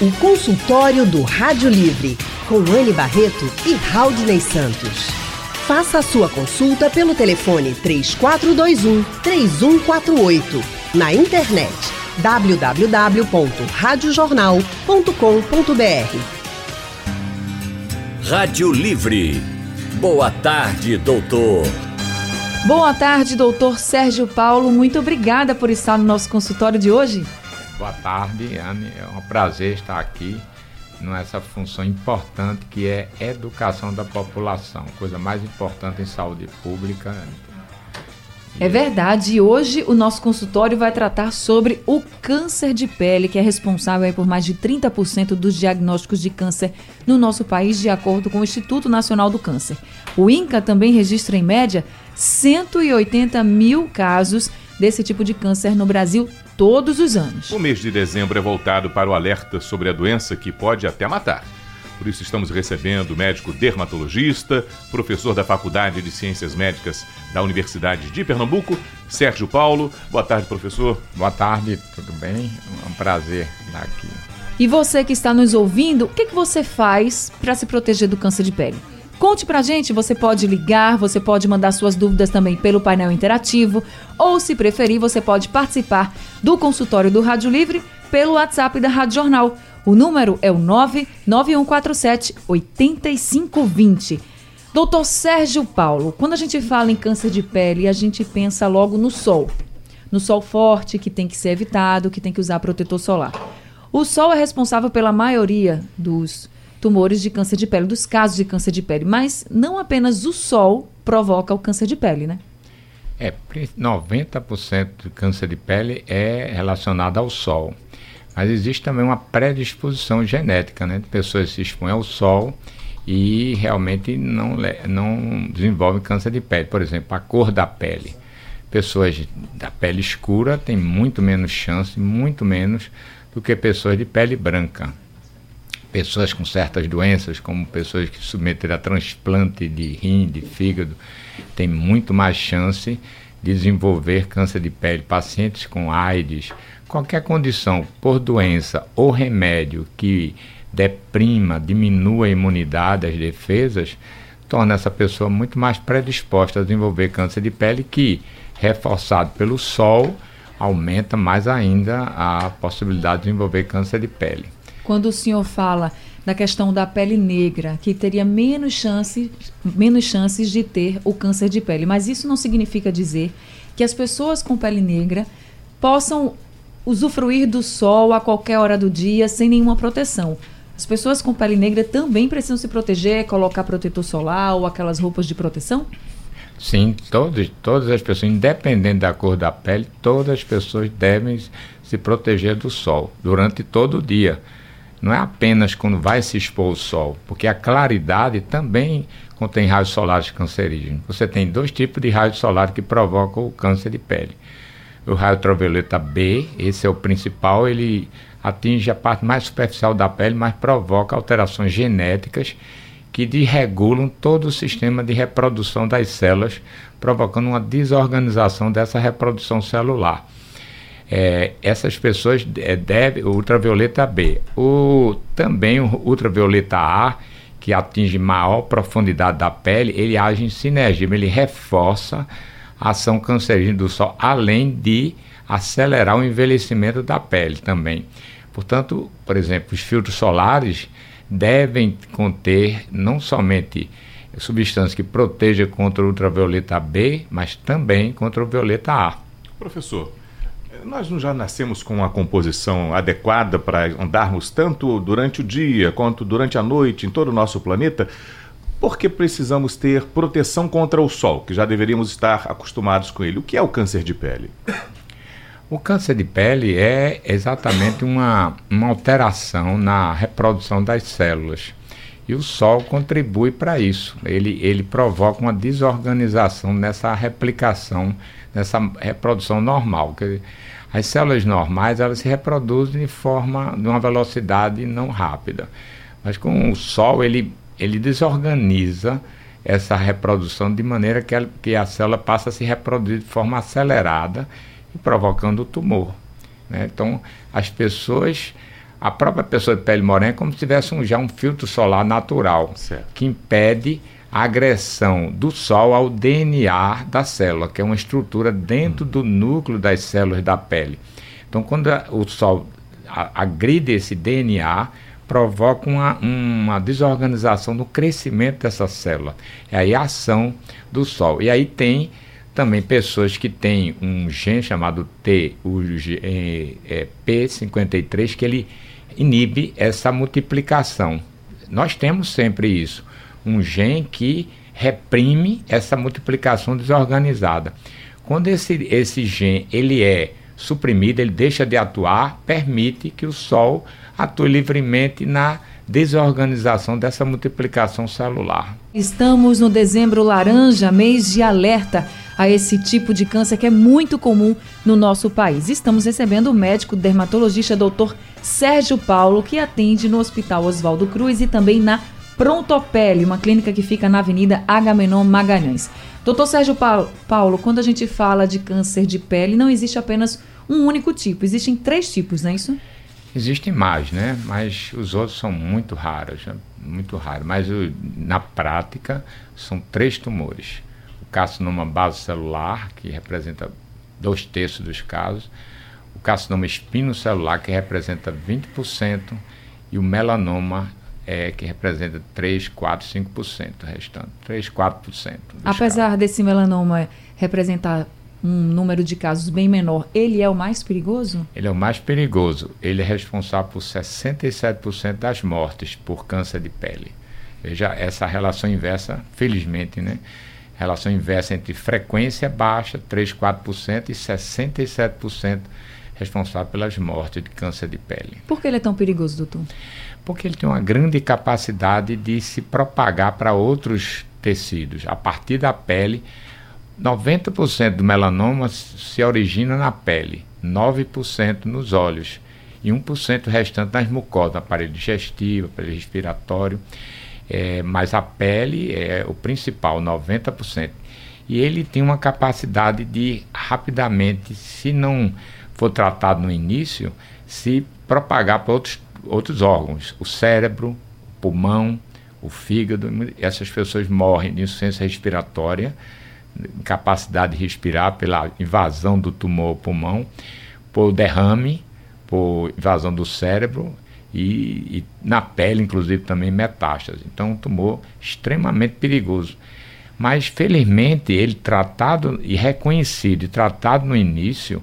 O consultório do Rádio Livre, com Anne Barreto e Raudney Santos. Faça a sua consulta pelo telefone 3421 3148. Na internet www.radiojornal.com.br. Rádio Livre. Boa tarde, doutor. Boa tarde, doutor Sérgio Paulo. Muito obrigada por estar no nosso consultório de hoje. Boa tarde, Anne. É um prazer estar aqui nessa função importante que é educação da população, coisa mais importante em saúde pública. É verdade, e hoje o nosso consultório vai tratar sobre o câncer de pele, que é responsável por mais de 30% dos diagnósticos de câncer no nosso país, de acordo com o Instituto Nacional do Câncer. O INCA também registra, em média, 180 mil casos desse tipo de câncer no Brasil todos os anos. O mês de dezembro é voltado para o alerta sobre a doença que pode até matar. Por isso estamos recebendo o médico dermatologista, professor da Faculdade de Ciências Médicas da Universidade de Pernambuco, Sérgio Paulo. Boa tarde, professor. Boa tarde, tudo bem? É um prazer estar aqui. E você que está nos ouvindo, o que, que você faz para se proteger do câncer de pele? Conte pra gente, você pode ligar, você pode mandar suas dúvidas também pelo painel interativo, ou se preferir, você pode participar do consultório do Rádio Livre pelo WhatsApp da Rádio Jornal. O número é o 99147 8520. Doutor Sérgio Paulo, quando a gente fala em câncer de pele, a gente pensa logo no sol. No sol forte, que tem que ser evitado, que tem que usar protetor solar. O sol é responsável pela maioria dos tumores de câncer de pele, dos casos de câncer de pele. Mas não apenas o sol provoca o câncer de pele, né? É, 90% do câncer de pele é relacionado ao sol. Mas existe também uma predisposição genética, né? De pessoas se expõem ao sol e realmente não, não desenvolvem câncer de pele. Por exemplo, a cor da pele. Pessoas da pele escura têm muito menos chance, muito menos do que pessoas de pele branca pessoas com certas doenças, como pessoas que submeteram a transplante de rim, de fígado, têm muito mais chance de desenvolver câncer de pele. Pacientes com AIDS, qualquer condição por doença ou remédio que deprima, diminua a imunidade, as defesas, torna essa pessoa muito mais predisposta a desenvolver câncer de pele, que, reforçado pelo sol, aumenta mais ainda a possibilidade de desenvolver câncer de pele quando o senhor fala da questão da pele negra, que teria menos chances, menos chances de ter o câncer de pele. Mas isso não significa dizer que as pessoas com pele negra possam usufruir do sol a qualquer hora do dia sem nenhuma proteção. As pessoas com pele negra também precisam se proteger, colocar protetor solar ou aquelas roupas de proteção? Sim, todos, todas as pessoas, independente da cor da pele, todas as pessoas devem se proteger do sol durante todo o dia não é apenas quando vai se expor ao sol, porque a claridade também contém raios solares cancerígenos. Você tem dois tipos de raios solares que provocam o câncer de pele. O raio ultravioleta B, esse é o principal, ele atinge a parte mais superficial da pele, mas provoca alterações genéticas que desregulam todo o sistema de reprodução das células, provocando uma desorganização dessa reprodução celular é, essas pessoas é, devem, ultravioleta B, o, também o ultravioleta A, que atinge maior profundidade da pele, ele age em sinergia, ele reforça a ação cancerígena do sol, além de acelerar o envelhecimento da pele também. Portanto, por exemplo, os filtros solares devem conter não somente substâncias que protejam contra o ultravioleta B, mas também contra o violeta A. Professor, nós já nascemos com uma composição adequada para andarmos tanto durante o dia quanto durante a noite em todo o nosso planeta? Por que precisamos ter proteção contra o sol, que já deveríamos estar acostumados com ele? O que é o câncer de pele? O câncer de pele é exatamente uma, uma alteração na reprodução das células. E o sol contribui para isso. Ele, ele provoca uma desorganização nessa replicação, nessa reprodução normal. As células normais elas se reproduzem de forma de uma velocidade não rápida, mas com o sol ele ele desorganiza essa reprodução de maneira que a, que a célula passa a se reproduzir de forma acelerada e provocando o tumor. Né? Então as pessoas a própria pessoa de pele morena é como se tivesse um, já um filtro solar natural, Certo. que impede agressão do sol ao DNA da célula, que é uma estrutura dentro do núcleo das células da pele. Então, quando a- o sol agride esse DNA, provoca uma, uma desorganização no crescimento dessa célula. É aí a ação do sol. E aí tem também pessoas que têm um gene chamado T, o é, é, P53, que ele inibe essa multiplicação. Nós temos sempre isso, um gene que reprime essa multiplicação desorganizada. Quando esse, esse gene ele é suprimido, ele deixa de atuar, permite que o Sol atue livremente na desorganização dessa multiplicação celular. Estamos no dezembro laranja, mês de alerta a esse tipo de câncer que é muito comum no nosso país. Estamos recebendo o médico dermatologista Dr. Sérgio Paulo, que atende no Hospital Oswaldo Cruz e também na Prontopele, uma clínica que fica na Avenida Agamenon Magalhães. Doutor Sérgio Paulo, quando a gente fala de câncer de pele, não existe apenas um único tipo, existem três tipos, não é isso? Existem mais, né? Mas os outros são muito raros, né? muito raros. Mas na prática são três tumores: o carcinoma basocelular, que representa dois terços dos casos, o carcinoma espinocelular, que representa 20%, e o melanoma, é, que representa 3, 4, 5% restante. 3, 4%. dos casos. Apesar desse melanoma representar um número de casos bem menor, ele é o mais perigoso? Ele é o mais perigoso. Ele é responsável por 67% das mortes por câncer de pele. Veja essa relação inversa, felizmente, né? Relação inversa entre frequência baixa, 3, 4%, e 67% responsável pelas mortes de câncer de pele. Por que ele é tão perigoso, doutor? Porque ele tem uma grande capacidade de se propagar para outros tecidos. A partir da pele, 90% do melanoma se origina na pele, 9% nos olhos e 1% restante nas mucosas, aparelho digestivo, aparelho respiratório. É, mas a pele é o principal, 90%. E ele tem uma capacidade de rapidamente, se não for tratado no início, se propagar para outros, outros órgãos, o cérebro, o pulmão, o fígado. Essas pessoas morrem de insuficiência respiratória, incapacidade de respirar pela invasão do tumor ao pulmão, por derrame, por invasão do cérebro e, e na pele, inclusive, também metástase. Então, um tumor extremamente perigoso. Mas, felizmente, ele tratado e reconhecido e tratado no início,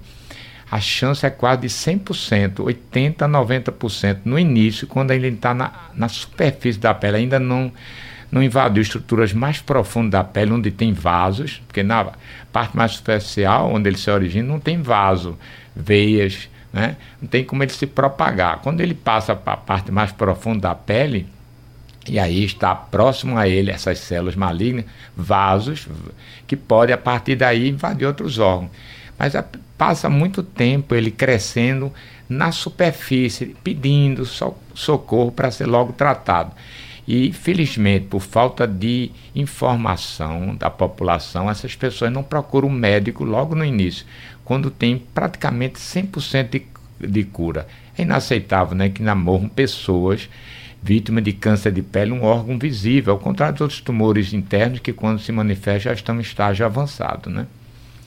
a chance é quase de 100%, 80% a 90% no início, quando ele está na, na superfície da pele, ainda não, não invadiu estruturas mais profundas da pele, onde tem vasos, porque na parte mais superficial, onde ele se origina, não tem vaso, veias, né? não tem como ele se propagar. Quando ele passa para a parte mais profunda da pele, e aí está próximo a ele essas células malignas, vasos, que podem a partir daí invadir outros órgãos. Mas a, passa muito tempo ele crescendo na superfície, pedindo so, socorro para ser logo tratado. E, felizmente, por falta de informação da população, essas pessoas não procuram um médico logo no início, quando tem praticamente 100% de, de cura. É inaceitável né, que morram pessoas vítimas de câncer de pele, um órgão visível, ao contrário dos outros tumores internos que, quando se manifestam, já estão em estágio avançado. Né?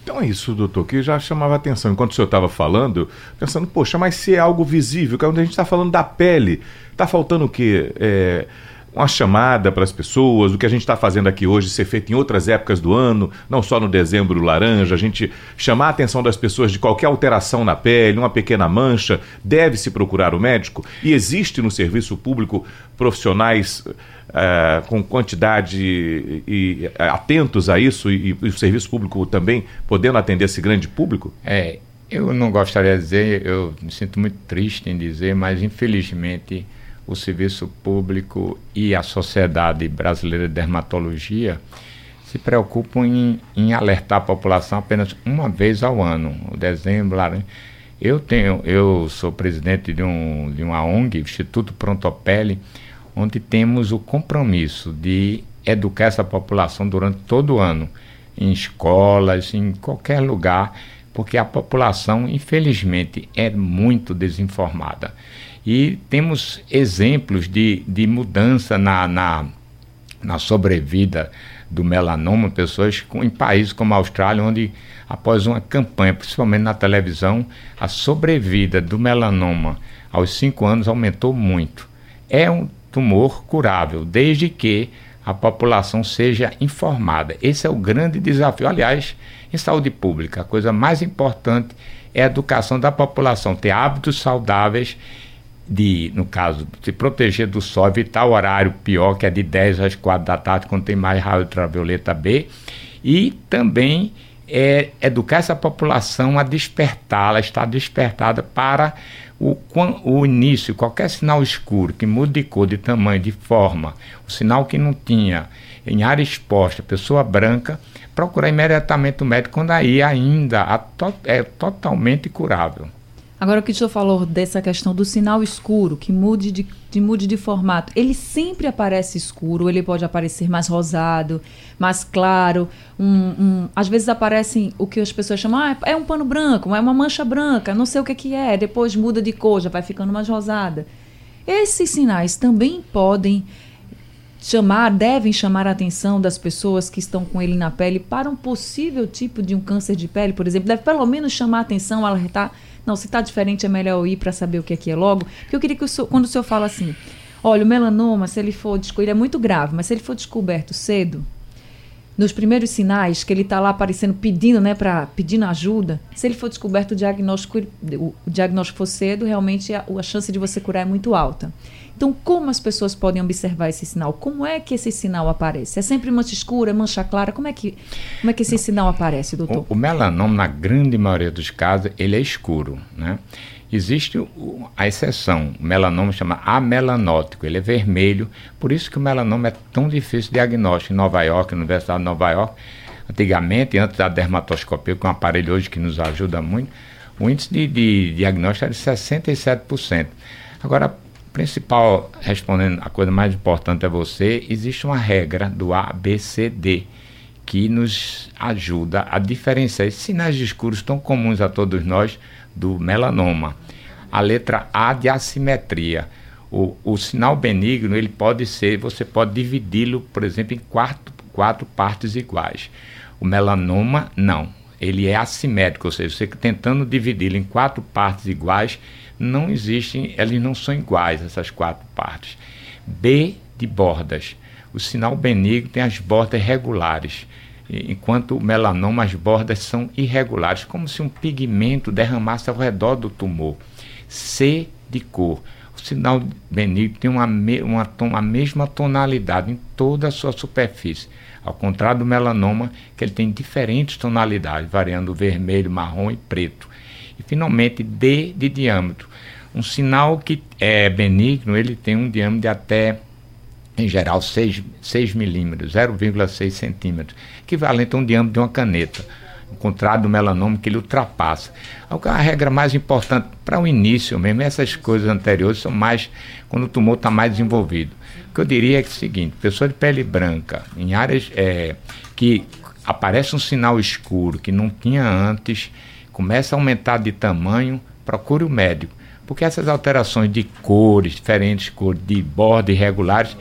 Então é isso, doutor, que já chamava atenção. Enquanto o senhor estava falando, pensando, poxa, mas se é algo visível, que é a gente está falando da pele, está faltando o quê? É, uma chamada para as pessoas, o que a gente está fazendo aqui hoje ser feito em outras épocas do ano, não só no dezembro laranja, a gente chamar a atenção das pessoas de qualquer alteração na pele, uma pequena mancha, deve-se procurar o médico. E existe no serviço público profissionais uh, com quantidade e, e atentos a isso e, e o serviço público também podendo atender esse grande público? É, eu não gostaria de dizer, eu me sinto muito triste em dizer, mas infelizmente o serviço público e a Sociedade Brasileira de Dermatologia se preocupam em, em, alertar a população apenas uma vez ao ano, o dezembro, laranja. Eu tenho, eu sou presidente de, um, de uma ONG, Instituto Prontopele, onde temos o compromisso de educar essa população durante todo o ano, em escolas, em qualquer lugar, porque a população, infelizmente, é muito desinformada. E temos exemplos de, de mudança na, na, na sobrevida do melanoma, pessoas com, em países como a Austrália, onde após uma campanha, principalmente na televisão, a sobrevida do melanoma aos 5 anos aumentou muito. É um tumor curável, desde que a população seja informada. Esse é o grande desafio. Aliás, em saúde pública, a coisa mais importante é a educação da população, ter hábitos saudáveis de, no caso, se proteger do sol, evitar o horário pior, que é de 10 às 4 da tarde, quando tem mais raio ultravioleta B, e também é, educar essa população a despertá-la, estar despertada para o, o início, qualquer sinal escuro que mude de cor, de tamanho, de forma, o sinal que não tinha em área exposta, pessoa branca, procurar imediatamente o médico, quando aí ainda to, é totalmente curável. Agora, o que o senhor falou dessa questão do sinal escuro, que mude de, de, mude de formato, ele sempre aparece escuro, ele pode aparecer mais rosado, mais claro. Um, um, às vezes aparecem o que as pessoas chamam, ah, é um pano branco, é uma mancha branca, não sei o que, que é, depois muda de cor, já vai ficando mais rosada. Esses sinais também podem chamar, devem chamar a atenção das pessoas que estão com ele na pele para um possível tipo de um câncer de pele, por exemplo. Deve pelo menos chamar a atenção, alertar não, se está diferente é melhor ir para saber o que aqui é logo. Porque eu queria que o senhor, quando o senhor fala assim, olha, o melanoma, se ele for descoberto, é muito grave, mas se ele for descoberto cedo, nos primeiros sinais que ele está lá aparecendo pedindo, né, para pedindo ajuda, se ele for descoberto o diagnóstico, o diagnóstico for cedo, realmente a, a chance de você curar é muito alta. Então, como as pessoas podem observar esse sinal? Como é que esse sinal aparece? É sempre mancha escura, mancha clara? Como é que, como é que esse sinal aparece, doutor? O, o melanoma, na grande maioria dos casos, ele é escuro, né? Existe a exceção, o melanoma chama amelanótico, ele é vermelho, por isso que o melanoma é tão difícil de diagnóstico em Nova York, na Universidade de Nova York. Antigamente, antes da dermatoscopia, que é um aparelho hoje que nos ajuda muito, o índice de, de diagnóstico era de 67%. Agora, principal, respondendo a coisa mais importante é você, existe uma regra do ABCD que nos ajuda a diferenciar esses sinais escuros tão comuns a todos nós do melanoma. A letra A de assimetria. O, o sinal benigno ele pode ser, você pode dividi-lo, por exemplo, em quatro, quatro partes iguais. O melanoma, não. Ele é assimétrico, ou seja, você tentando dividi-lo em quatro partes iguais, não existem, eles não são iguais, essas quatro partes. B de bordas. O sinal benigno tem as bordas regulares, enquanto o melanoma as bordas são irregulares, como se um pigmento derramasse ao redor do tumor. C de cor. O sinal benigno tem uma, uma, uma mesma tonalidade em toda a sua superfície. Ao contrário do melanoma, que ele tem diferentes tonalidades, variando vermelho, marrom e preto. E finalmente D de diâmetro. Um sinal que é benigno, ele tem um diâmetro de até, em geral, 6, 6 milímetros, 0,6 centímetros, equivalente a um diâmetro de uma caneta. Ao contrário do melanoma, que ele ultrapassa. A regra mais importante para o início mesmo, essas coisas anteriores são mais quando o tumor está mais desenvolvido. O que eu diria é, é o seguinte: pessoa de pele branca, em áreas é, que aparece um sinal escuro que não tinha antes, começa a aumentar de tamanho, procure o médico. Porque essas alterações de cores, diferentes cores, de borda irregulares,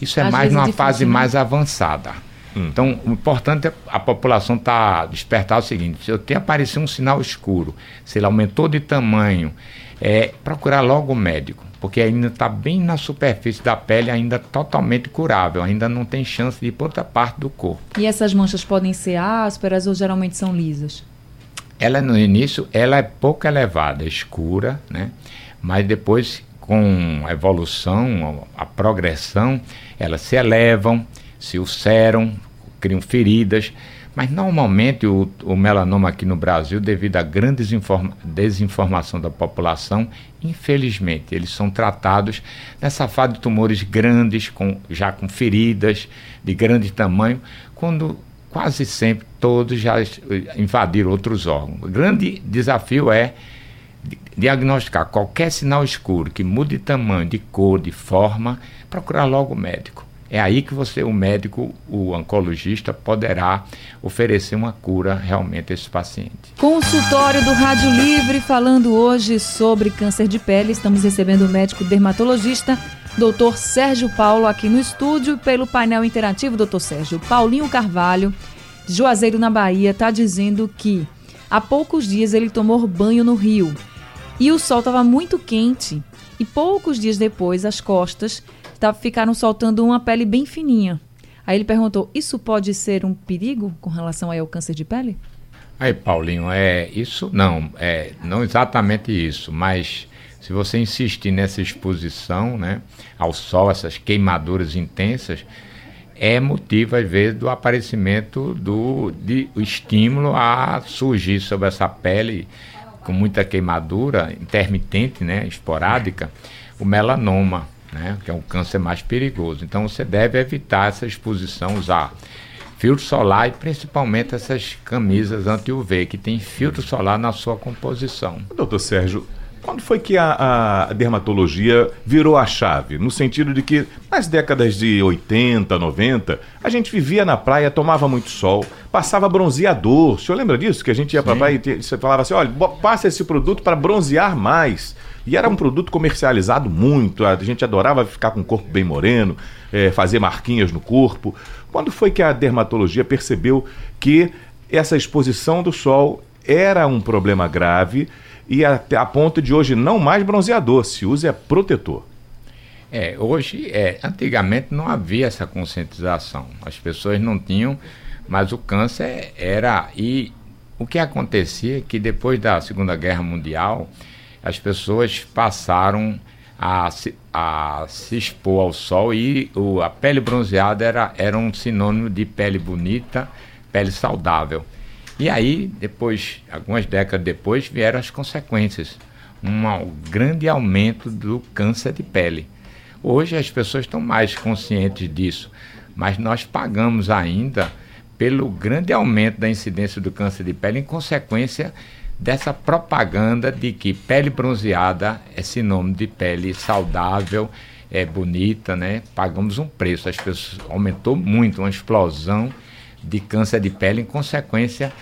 isso é Às mais numa é fase né? mais avançada. Hum. Então, o importante é a população estar tá despertar o seguinte: se eu tenho aparecido um sinal escuro, se ele aumentou de tamanho, é procurar logo o médico, porque ainda está bem na superfície da pele, ainda totalmente curável, ainda não tem chance de ir para outra parte do corpo. E essas manchas podem ser ásperas ou geralmente são lisas? Ela no início ela é pouco elevada, escura, né? Mas depois com a evolução, a, progressão, elas se elevam, se ulceram, criam feridas. Mas normalmente o, o, melanoma aqui no Brasil, devido à grande desinformação da população, infelizmente, eles são tratados nessa fase de tumores grandes, com, já com feridas de grande tamanho, quando quase sempre todos já invadiram outros órgãos. O grande desafio é diagnosticar qualquer sinal escuro que mude de tamanho, de cor, de forma, procurar logo o médico. é aí que você, o médico, o oncologista, poderá oferecer uma cura realmente a esse paciente. Consultório do Rádio Livre, falando hoje sobre câncer de pele. Estamos recebendo o médico dermatologista, doutor Sérgio Paulo, aqui no estúdio, pelo painel interativo, doutor Sérgio. Paulinho Carvalho, Juazeiro, na Bahia, está dizendo que há poucos dias ele tomou banho no rio e o sol estava muito quente. E poucos dias depois, as costas tá, ficaram soltando uma pele bem fininha. Aí ele perguntou: Isso pode ser um perigo com relação ao câncer de pele? Aí, Paulinho, é isso não, é não exatamente isso, mas se você insistir nessa exposição, né, ao sol, essas queimaduras intensas, é motivo às vezes do aparecimento do de, estímulo a surgir sobre essa pele com muita queimadura intermitente, né, esporádica, o melanoma né, que é um câncer mais perigoso. Então você deve evitar essa exposição, usar filtro solar e principalmente essas camisas anti-UV, que tem filtro solar na sua composição. Doutor Sérgio, quando foi que a, a, dermatologia virou a chave? No sentido de que nas décadas de 80, 90, a gente vivia na praia, tomava muito sol, passava bronzeador. O senhor lembra disso? Que a gente ia para praia e você falava assim: olha, passa esse produto para bronzear mais. E era um produto comercializado muito, a gente adorava ficar com o corpo bem moreno, é, fazer marquinhas no corpo. Quando foi que a dermatologia percebeu que essa exposição do sol era um problema grave e até a ponto de hoje não mais bronzeador, se usa é protetor? É, hoje, é, antigamente não havia essa conscientização. As pessoas não tinham, mas o câncer era. E o que acontecia é que depois da Segunda Guerra Mundial, as pessoas passaram a se, a se expor ao sol e o, a pele bronzeada era, era um sinônimo de pele bonita, pele saudável. E aí, depois, algumas décadas depois, vieram as consequências. Um grande aumento do câncer de pele. Hoje as pessoas estão mais conscientes disso, mas nós pagamos ainda pelo grande aumento da incidência do câncer de pele em consequência dessa propaganda de que pele bronzeada é sinônimo de pele saudável, é bonita, né? Pagamos um preço, as pessoas aumentou muito, uma explosão de câncer de pele em consequência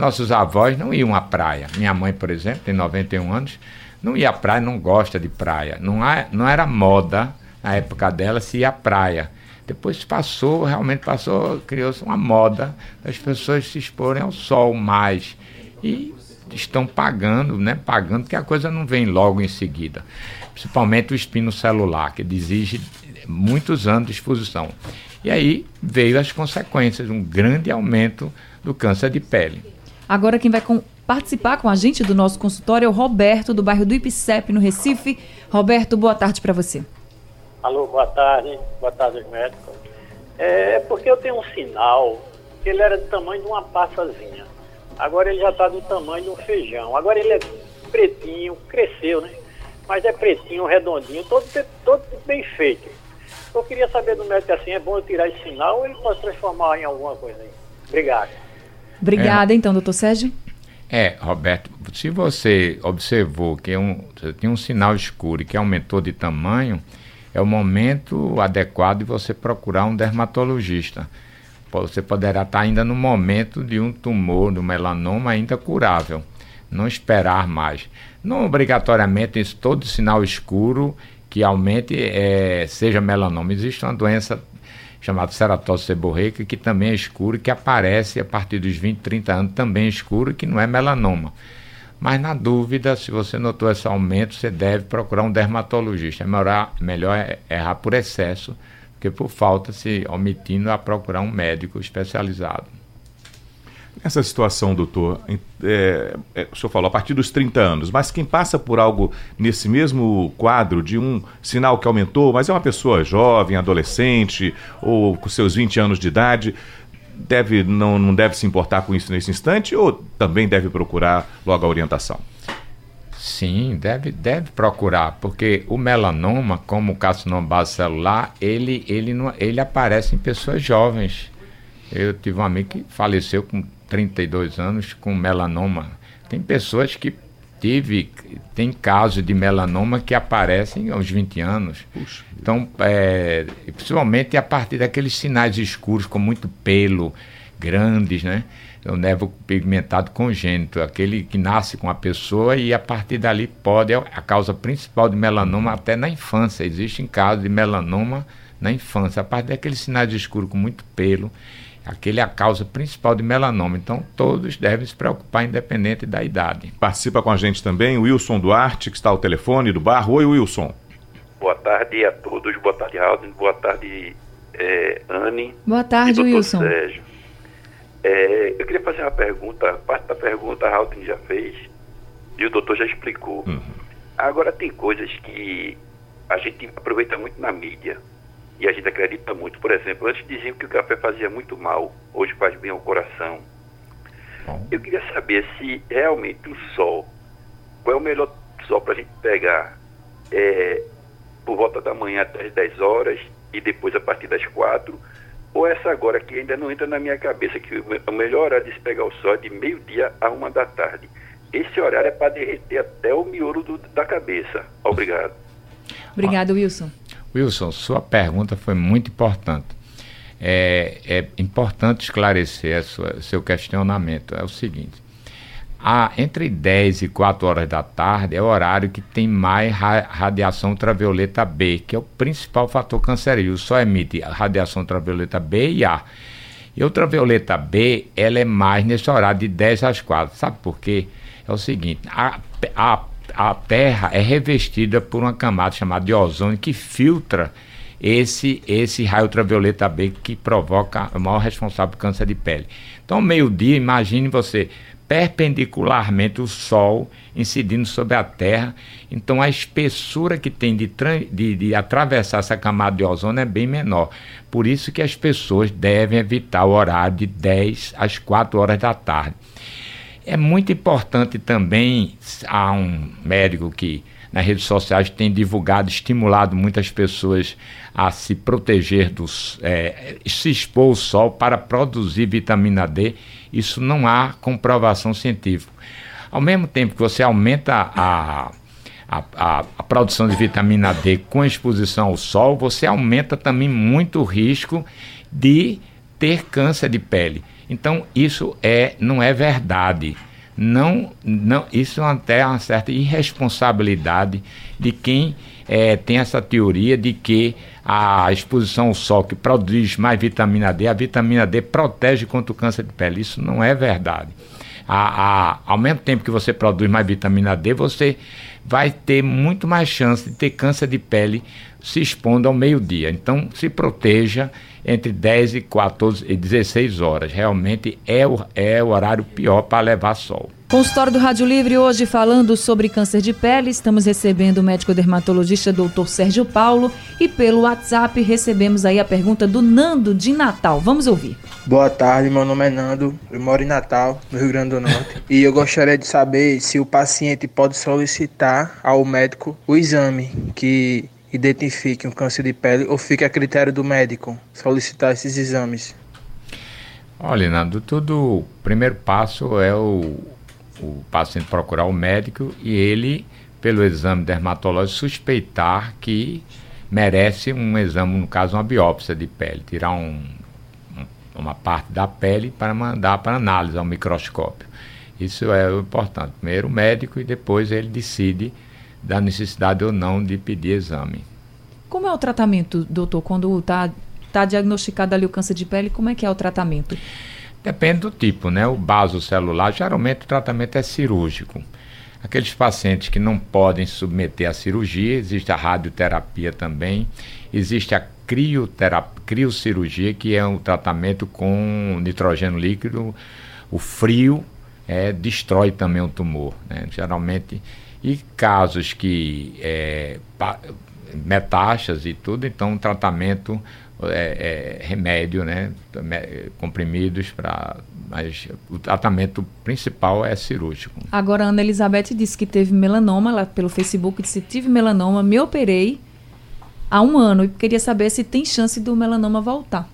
nossos avós não iam à praia. Minha mãe, por exemplo, tem 91 anos, não ia à praia, não gosta de praia. Não, há, não era moda na época dela se ir à praia. Depois passou, realmente passou, criou-se uma moda das pessoas se exporem ao sol mais. E estão pagando, né? Pagando que a coisa não vem logo em seguida. Principalmente o espino celular, que exige muitos anos de exposição. E aí veio as consequências, um grande aumento do câncer de pele. Agora quem vai com, participar com a gente do nosso consultório é o Roberto, do bairro do Ipicep, no Recife. Roberto, boa tarde para você. Alô, boa tarde. Boa tarde, médico. É porque eu tenho um sinal que ele era do tamanho de uma passazinha. Agora ele já está do tamanho de um feijão. Agora ele é pretinho, cresceu, né? Mas é pretinho, redondinho, todo, todo bem feito. Eu queria saber do médico assim, é bom eu tirar esse sinal ou ele pode transformar em alguma coisa aí? Obrigado. Obrigada, é, então, doutor Sérgio. É, Roberto, se você observou que é um, tem um sinal escuro e que aumentou de tamanho, é o momento adequado de você procurar um dermatologista você poderá estar ainda no momento de um tumor, do melanoma ainda curável. Não esperar mais. Não obrigatoriamente isso, todo sinal escuro que aumente é, seja melanoma. Existe uma doença chamada ceratose seborreica que também é escura e que aparece a partir dos 20, 30 anos também é escuro que não é melanoma. Mas na dúvida, se você notou esse aumento, você deve procurar um dermatologista. É melhor, melhor errar por excesso porque por falta se omitindo a procurar um médico especializado. Nessa situação, doutor, é, é, o senhor falou a partir dos 30 anos, mas quem passa por algo nesse mesmo quadro de um sinal que aumentou, mas é uma pessoa jovem, adolescente ou com seus 20 anos de idade, deve não, não deve se importar com isso nesse instante ou também deve procurar logo a orientação? Sim, deve, deve procurar, porque o melanoma, como o carcinoma base celular, ele, ele, não, ele aparece em pessoas jovens. Eu tive um amigo que faleceu com 32 anos com melanoma. Tem pessoas que tive, tem casos de melanoma que aparecem aos 20 anos. Puxa. Então, é, principalmente a partir daqueles sinais escuros com muito pelo, grandes, né? O nevo pigmentado congênito, aquele que nasce com a pessoa e a partir dali pode, é a causa principal de melanoma até na infância. Existem casos de melanoma na infância, a partir daqueles sinais escuros com muito pelo Aquele é a causa principal de melanoma. Então, todos devem se preocupar, independente da idade. Participa com a gente também o Wilson Duarte, que está ao telefone do bar. Oi, Wilson. Boa tarde a todos. Boa tarde, Alden. Boa tarde, é, Anne. Boa tarde, Wilson. Sérgio. É, eu queria fazer uma pergunta. Parte da pergunta a Alden já fez e o doutor já explicou. Uhum. Agora, tem coisas que a gente aproveita muito na mídia e a gente acredita muito. Por exemplo, antes diziam que o café fazia muito mal, hoje faz bem ao coração. Bom. Eu queria saber se realmente o sol, qual é o melhor sol para a gente pegar é, por volta da manhã até as 10 horas e depois a partir das 4, ou essa agora que ainda não entra na minha cabeça, que o melhor horário de se pegar o sol é de meio-dia a uma da tarde. Esse horário é para derreter até o miolo do, da cabeça. Obrigado. Obrigado, Wilson. Wilson, sua pergunta foi muito importante. É, é importante esclarecer sua, seu questionamento. É o seguinte: a, entre 10 e 4 horas da tarde é o horário que tem mais ra radiação ultravioleta B, que é o principal fator cancerígeno. Só emite radiação ultravioleta B e A. E ultravioleta B, ela é mais nesse horário de 10 às 4. Sabe por quê? É o seguinte: a, a a Terra é revestida por uma camada chamada de ozônio que filtra esse, esse raio ultravioleta B que provoca o maior responsável por câncer de pele. Então, meio-dia, imagine você perpendicularmente o Sol incidindo sobre a Terra. Então, a espessura que tem de, de, de, atravessar essa camada de ozônio é bem menor. Por isso que as pessoas devem evitar o horário de 10 às 4 horas da tarde. É muito importante também, há um médico que nas redes sociais tem divulgado, estimulado muitas pessoas a se proteger dos, é, se expor ao sol para produzir vitamina D. Isso não há comprovação científica. Ao mesmo tempo que você aumenta a, a, a, a, produção de vitamina D com exposição ao sol, você aumenta também muito o risco de ter câncer de pele. Então, isso é, não é verdade. Não, não, isso até é uma certa irresponsabilidade de quem é, tem essa teoria de que a exposição ao sol que produz mais vitamina D, a vitamina D protege contra o câncer de pele. Isso não é verdade. A, a, ao mesmo tempo que você produz mais vitamina D, você vai ter muito mais chance de ter câncer de pele se expondo ao meio-dia. Então, se proteja entre 10 e 14 e 16 horas. Realmente é o, é o horário pior para levar sol. Consultório do Rádio Livre hoje falando sobre câncer de pele. Estamos recebendo o médico dermatologista Dr. Sérgio Paulo e pelo WhatsApp recebemos aí a pergunta do Nando de Natal. Vamos ouvir. Boa tarde, meu nome é Nando, eu moro em Natal, no Rio Grande do Norte, e eu gostaria de saber se o paciente pode solicitar ao médico o exame que identifique um câncer de pele ou fica a critério do médico solicitar esses exames? Olha, Nando, tudo. O primeiro passo é o, o paciente procurar o médico e ele, pelo exame dermatológico, suspeitar que merece um exame, no caso, uma biópsia de pele, tirar um, uma parte da pele para mandar para análise ao microscópio. Isso é o importante. Primeiro o médico e depois ele decide da necessidade ou não de pedir exame. Como é o tratamento, doutor, quando está tá diagnosticado ali o câncer de pele, como é que é o tratamento? Depende do tipo, né? O baso celular, geralmente o tratamento é cirúrgico. Aqueles pacientes que não podem submeter à cirurgia, existe a radioterapia também, existe a crioterapia, criocirurgia, que é um tratamento com nitrogênio líquido. O frio é, destrói também o tumor. Né? Geralmente e casos que é, metástases e tudo, então tratamento é, é, remédio, né, comprimidos para, mas o tratamento principal é cirúrgico. Agora a Ana Elizabeth disse que teve melanoma, ela pelo Facebook disse tive melanoma, me operei há um ano e queria saber se tem chance do melanoma voltar.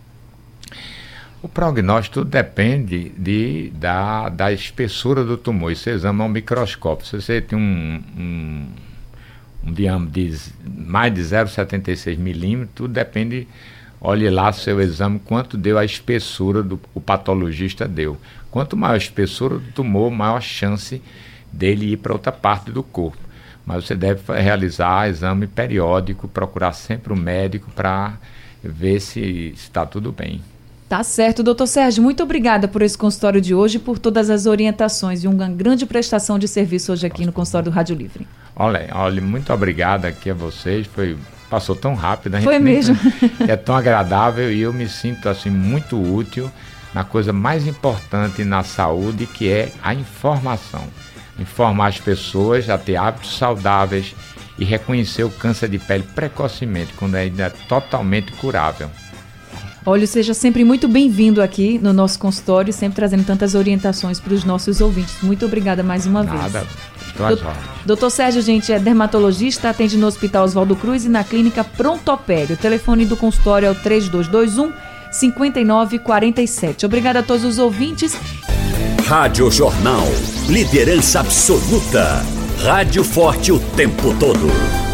O prognóstico depende de, da, da espessura do tumor. Esse exame um microscópio. Se você tem um, um, um diâmetro de mais de 0,76 milímetros, tudo depende. Olhe lá seu exame, quanto deu a espessura do o patologista deu. Quanto maior a espessura do tumor, maior a chance dele ir para outra parte do corpo. Mas você deve realizar exame periódico, procurar sempre o um médico para ver se está tudo bem. Tá certo, doutor Sérgio. Muito obrigada por esse consultório de hoje, por todas as orientações e uma grande prestação de serviço hoje aqui no consultório do Rádio Livre. Olha, olha muito obrigada aqui a vocês. Foi passou tão rápido. Foi mesmo. é tão agradável e eu me sinto assim muito útil na coisa mais importante na saúde, que é a informação. Informar as pessoas a ter hábitos saudáveis e reconhecer o câncer de pele precocemente, quando ainda é totalmente curável. Olha, seja sempre muito bem-vindo aqui no nosso consultório, sempre trazendo tantas orientações para os nossos ouvintes. Muito obrigada mais uma Nada. vez. Doutor, doutor Sérgio, gente, é dermatologista, atende no Hospital Oswaldo Cruz e na clínica Prontopério. O telefone do consultório é o 3221 5947. Obrigada a todos os ouvintes. Rádio Jornal. Liderança absoluta. Rádio forte o tempo todo.